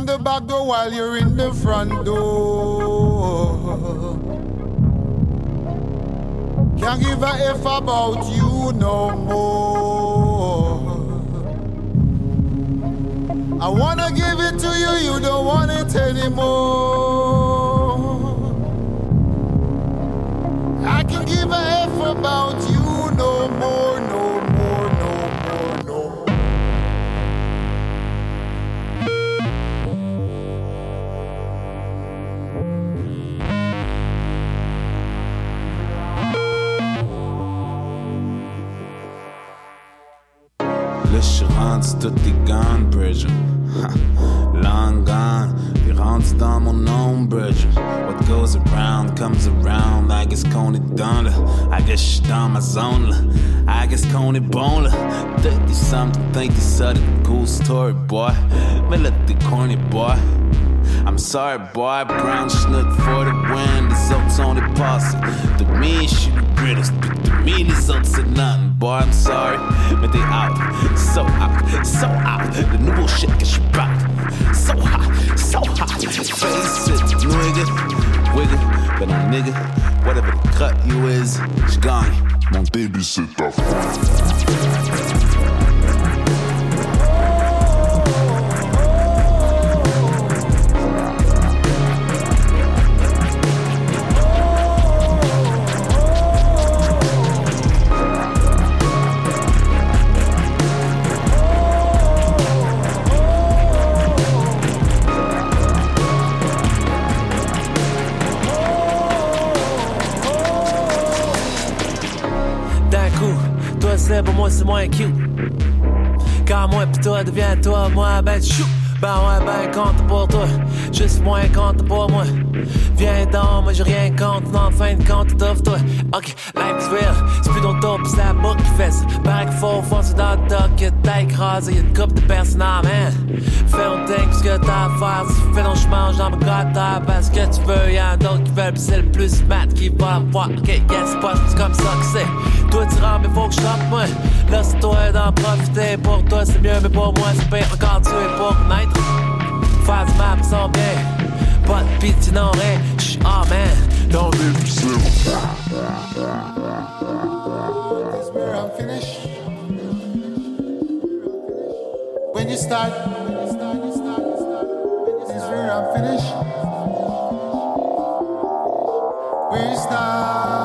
In the back door while you're in the front door. Can't give a F about you no more. I wanna give it to you, you don't want it anymore. I can give a F about you no more, Rendu tout est gone, Bridger. Long gone, puis rendu dans mon ombrage. What goes around comes around. I guess qu'on est dans le. I guess j'suis dans ma zone. I guess qu'on est bon là. Think something, think you it. Cool story, boy. Mais là, t'es corny, boy. I'm sorry, boy. Brown schnook for the win. Les autres sont des passés. De me, je suis le greatest. Puis de me, les autres, nothing. Boy, I'm sorry. Mais t'es out. So out. So out. Le nouveau shit que je suis back. So hot. So hot. Face it, nigga. Wiggle. Ben non, nigga. Whatever the cut you is, j'suis gagné. Mon début, c'est ta. Toi moi ben chou. Ben ouais, ben compte pour toi, juste moins compte pour moi. Viens donc, moi j'ai rien contre, non, en fin de compte, t'offre-toi. Ok, life is real, c'est plus ton tour pis c'est la boucle qui fait ça. Paraît qu'il faut foncer dans le dock, que t'as écrasé, y'a une couple de personnes, man. Fais ton thing, ce que t'as à faire, si fais ton chemin, dans ma gâteau, parce que tu veux, y'en a d'autres qui veulent, pis c'est le plus mat qui va avoir. Ok, yes, pas comme ça que c'est. Toi tu rentres, mais faut que je rentre, moi. Là, c'est toi d'en profiter, pour toi c'est mieux, mais pour moi c'est pire encore, tu es pour connaître. Faire du map, sans bien. Pas de pitié, non, rien. J'suis, ah man, don't be This where I'm finished. When you start, this is where I'm finished. Where you start,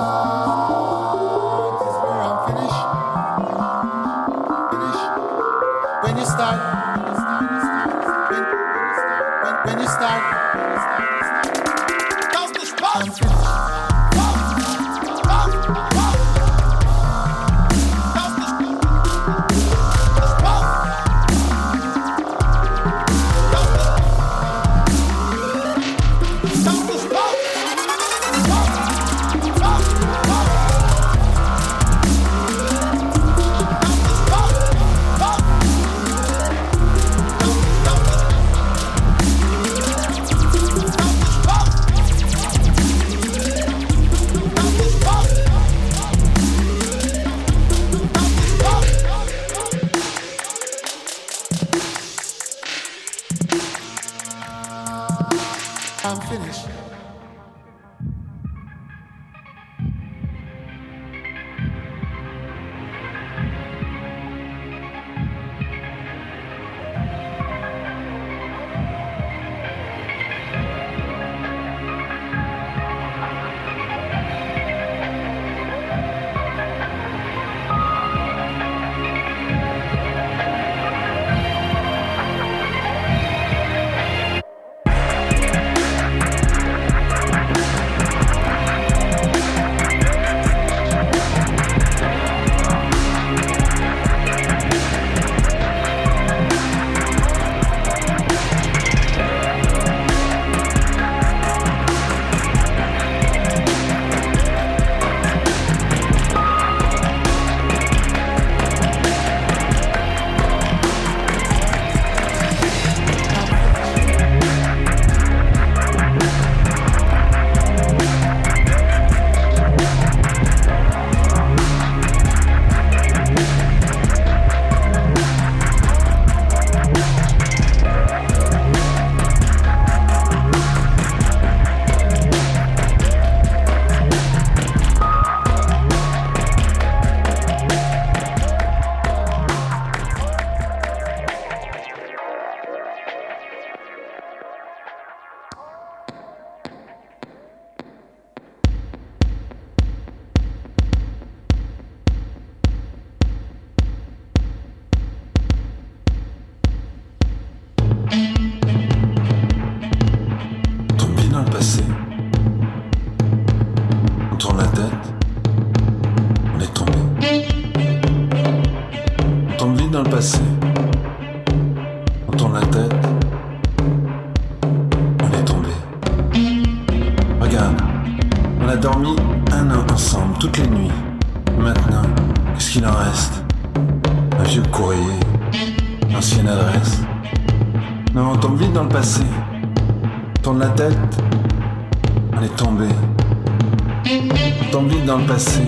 dans le passé.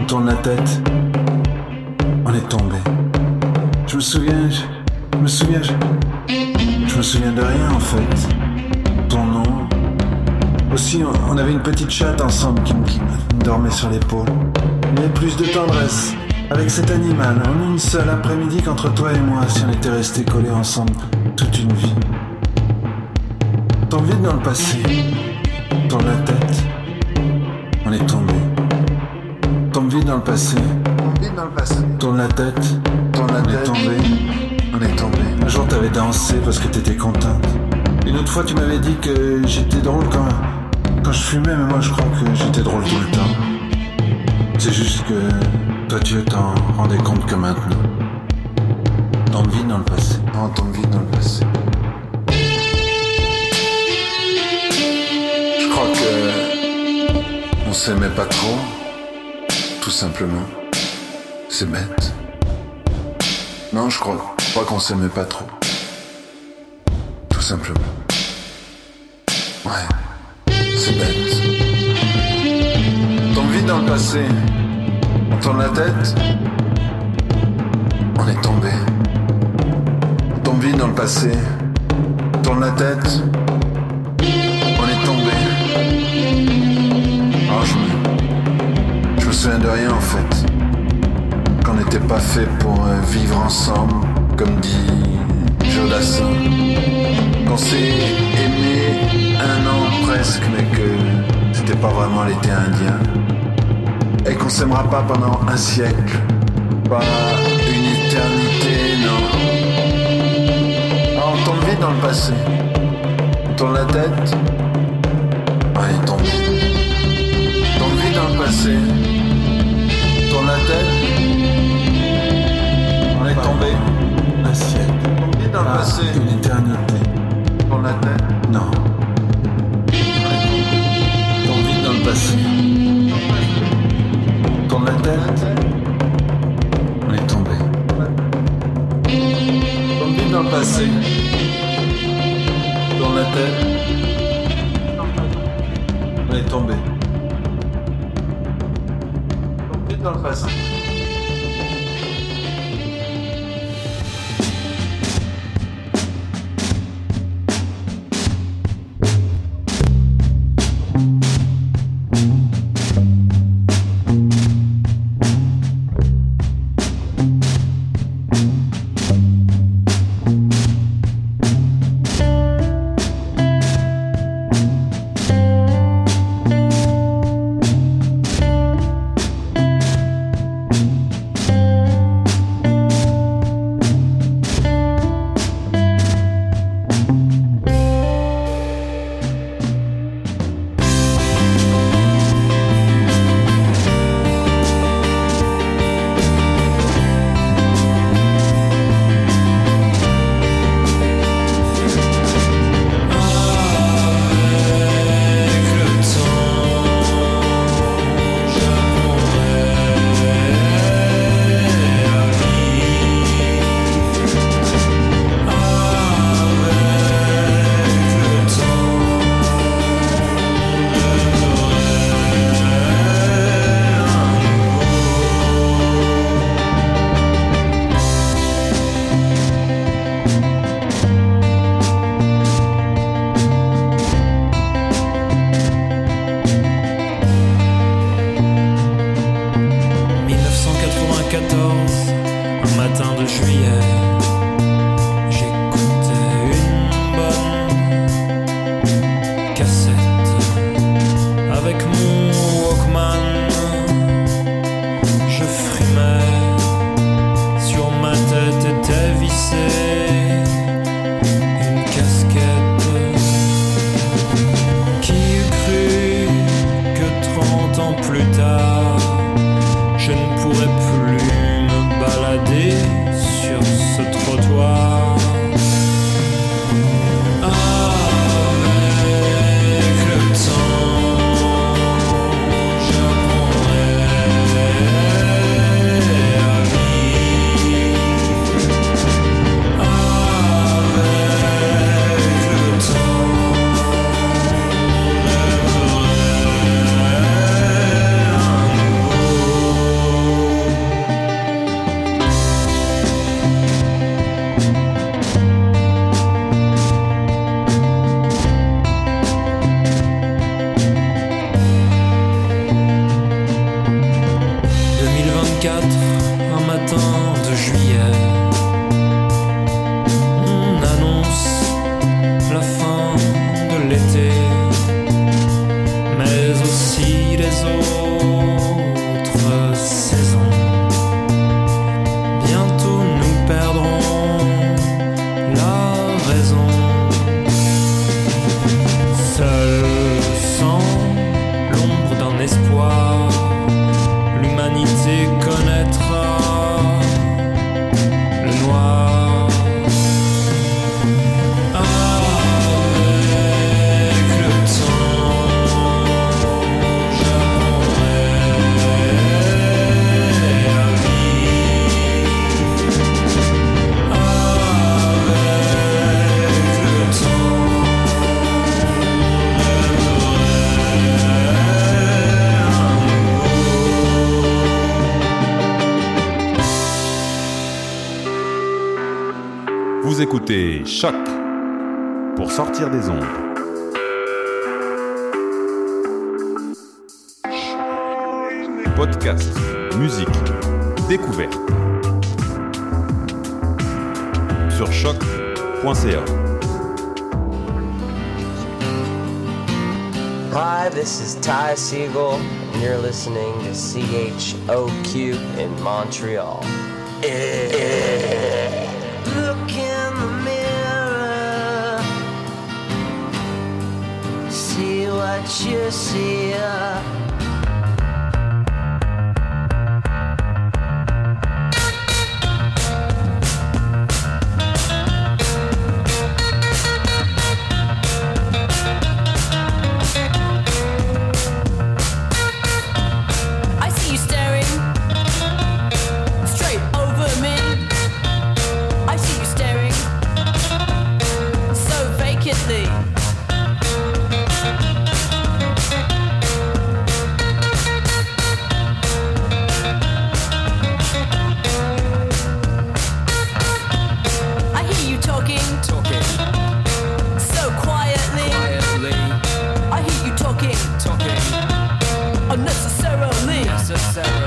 On tourne la tête, on est tombé. Je me souviens, je, me souviens, je, me souviens de rien en fait. Ton nom. Aussi, on, avait une petite chatte ensemble qui, dormait sur l'épaule. Avait plus de tendresse avec cet animal en une seule après-midi qu'entre toi et moi si on était restés collés ensemble toute une vie. Tombe vite dans le passé. Tourne la tête. On est tombé. Tombe vite dans le passé. Tourne la tête. Tourne la On est tombé. On est tombé. Un jour t'avais dansé parce que t'étais contente. Une autre fois tu m'avais dit que j'étais drôle quand, quand je fumais, mais moi je crois que j'étais drôle tout le temps. C'est juste que toi tu t'en rendais compte que maintenant. Tombe vite dans le passé. Tombe vite dans le passé. S'aimait pas trop, tout simplement. C'est bête. Non, je crois, crois qu'on s'aimait pas trop. Tout simplement. Ouais, c'est bête. Tombe vite dans le passé. On tourne la tête. On est tombé. On tombe vite dans le passé. On tourne la tête. Souviens de rien en fait. Qu'on n'était pas fait pour euh, vivre ensemble, comme dit Jodassin. Qu'on s'est aimé un an presque, mais que c'était pas vraiment l'été indien. Et qu'on s'aimera pas pendant un siècle, pas une éternité, non. Alors on tombe vite dans le passé. On tourne la tête. Ouais, il tombe. Tombe vite dans le passé. Passé. Une éternité. Tourne la tête. Non. Écoutez Choc pour sortir des ondes. Podcast, musique, découverte. Sur choc.ca. Hi, this is Ty Siegel, and you're listening to CHOQ in Montreal. Look that you see. necessary.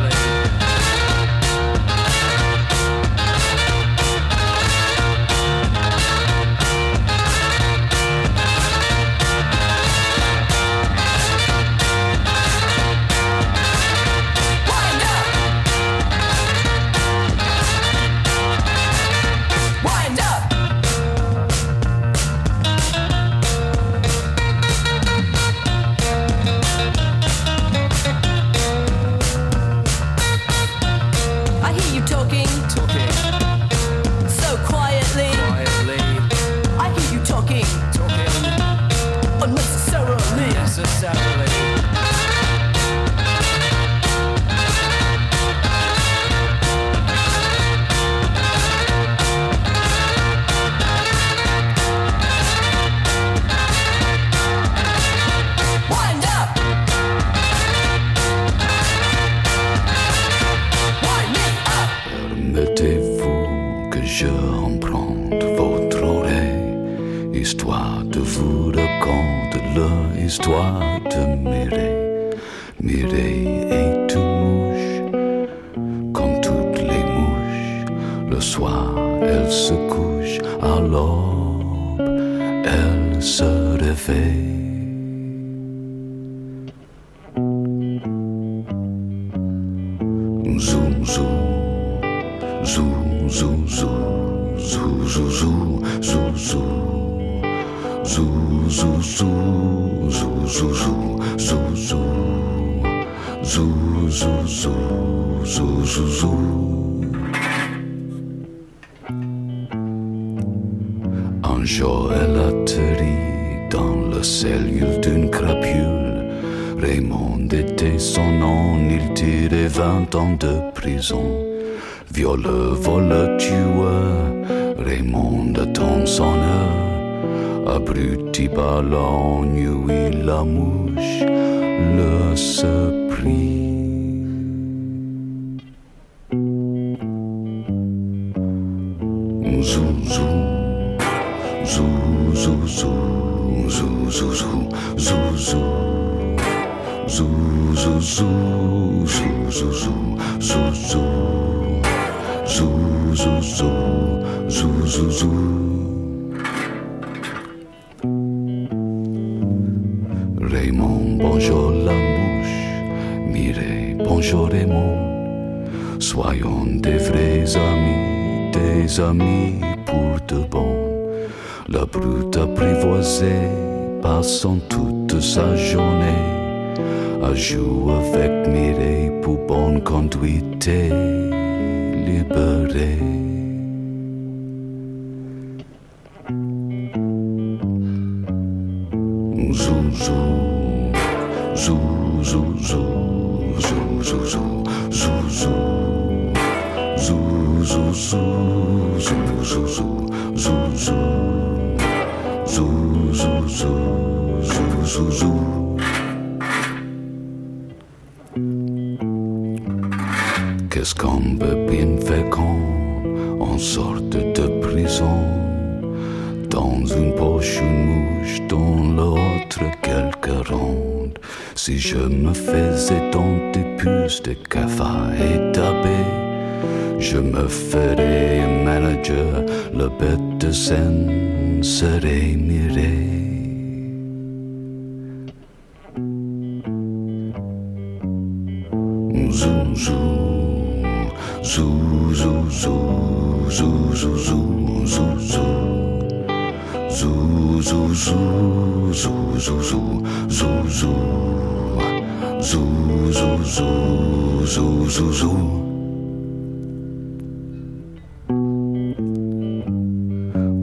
histoire cellule d'une crapule. Raymond était son nom, il tirait vingt ans de prison. Violeur, voleur, tueur, Raymond attend son heure. Abruti par l'ennui, la mouche le surprit. Zou, zou, zou, zou, zou, zou. Zoo, zoo, zoo, zoo. Raymond, bonjour la mouche. Mireille, bonjour Raymond. Soyons des vrais amis, des amis pour de bon. La brute apprivoisée, passant toute sa journée à jouer avec Mireille pour bonne conduite et libérée. Zou, zou, zou, zou, zou, zou, zou, zou, zou, zou. Zou, zou, zou, zou, zou, zou, zou, Qu'est-ce peut bien faire quand on sort de prison? Dans une poche une mouche, dans l'autre quelques rondes. Si je me faisais tant de puces de cafard et d'abbé, je me ferais manager, le bête de scène serait miré.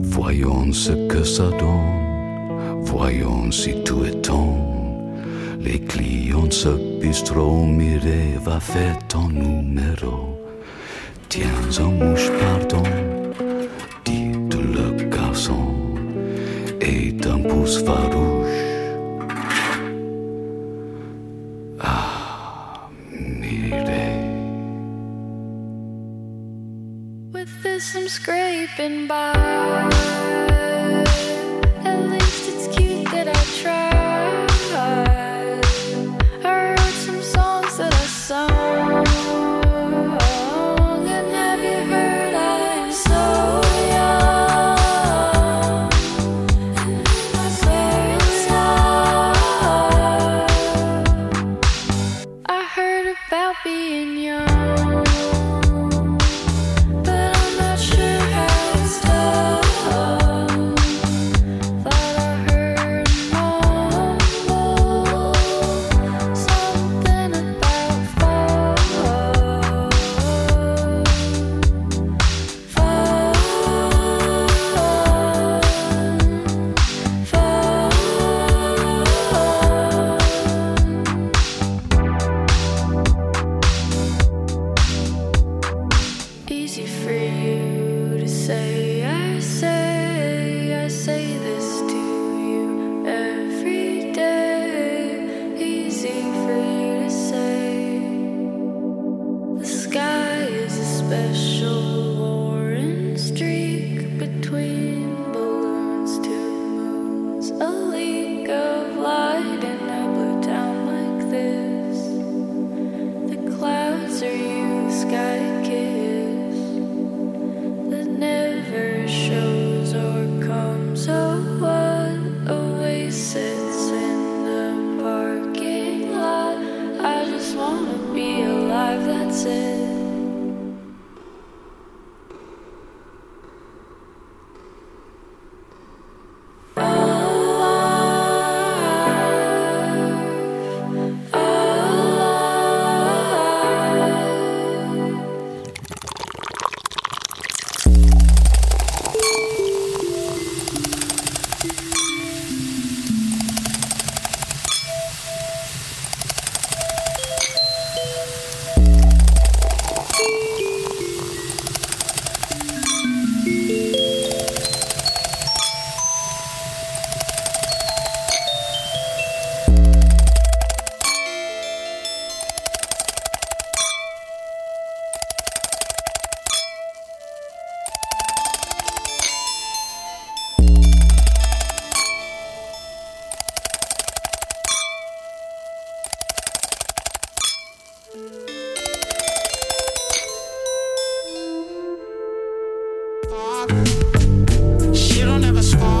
Voyons ce que ça donne, voyons si tout est temps. Les clients de numero Tiens mouche pardon dit le garçon et d'un pouce farouche. With this I'm scraping by.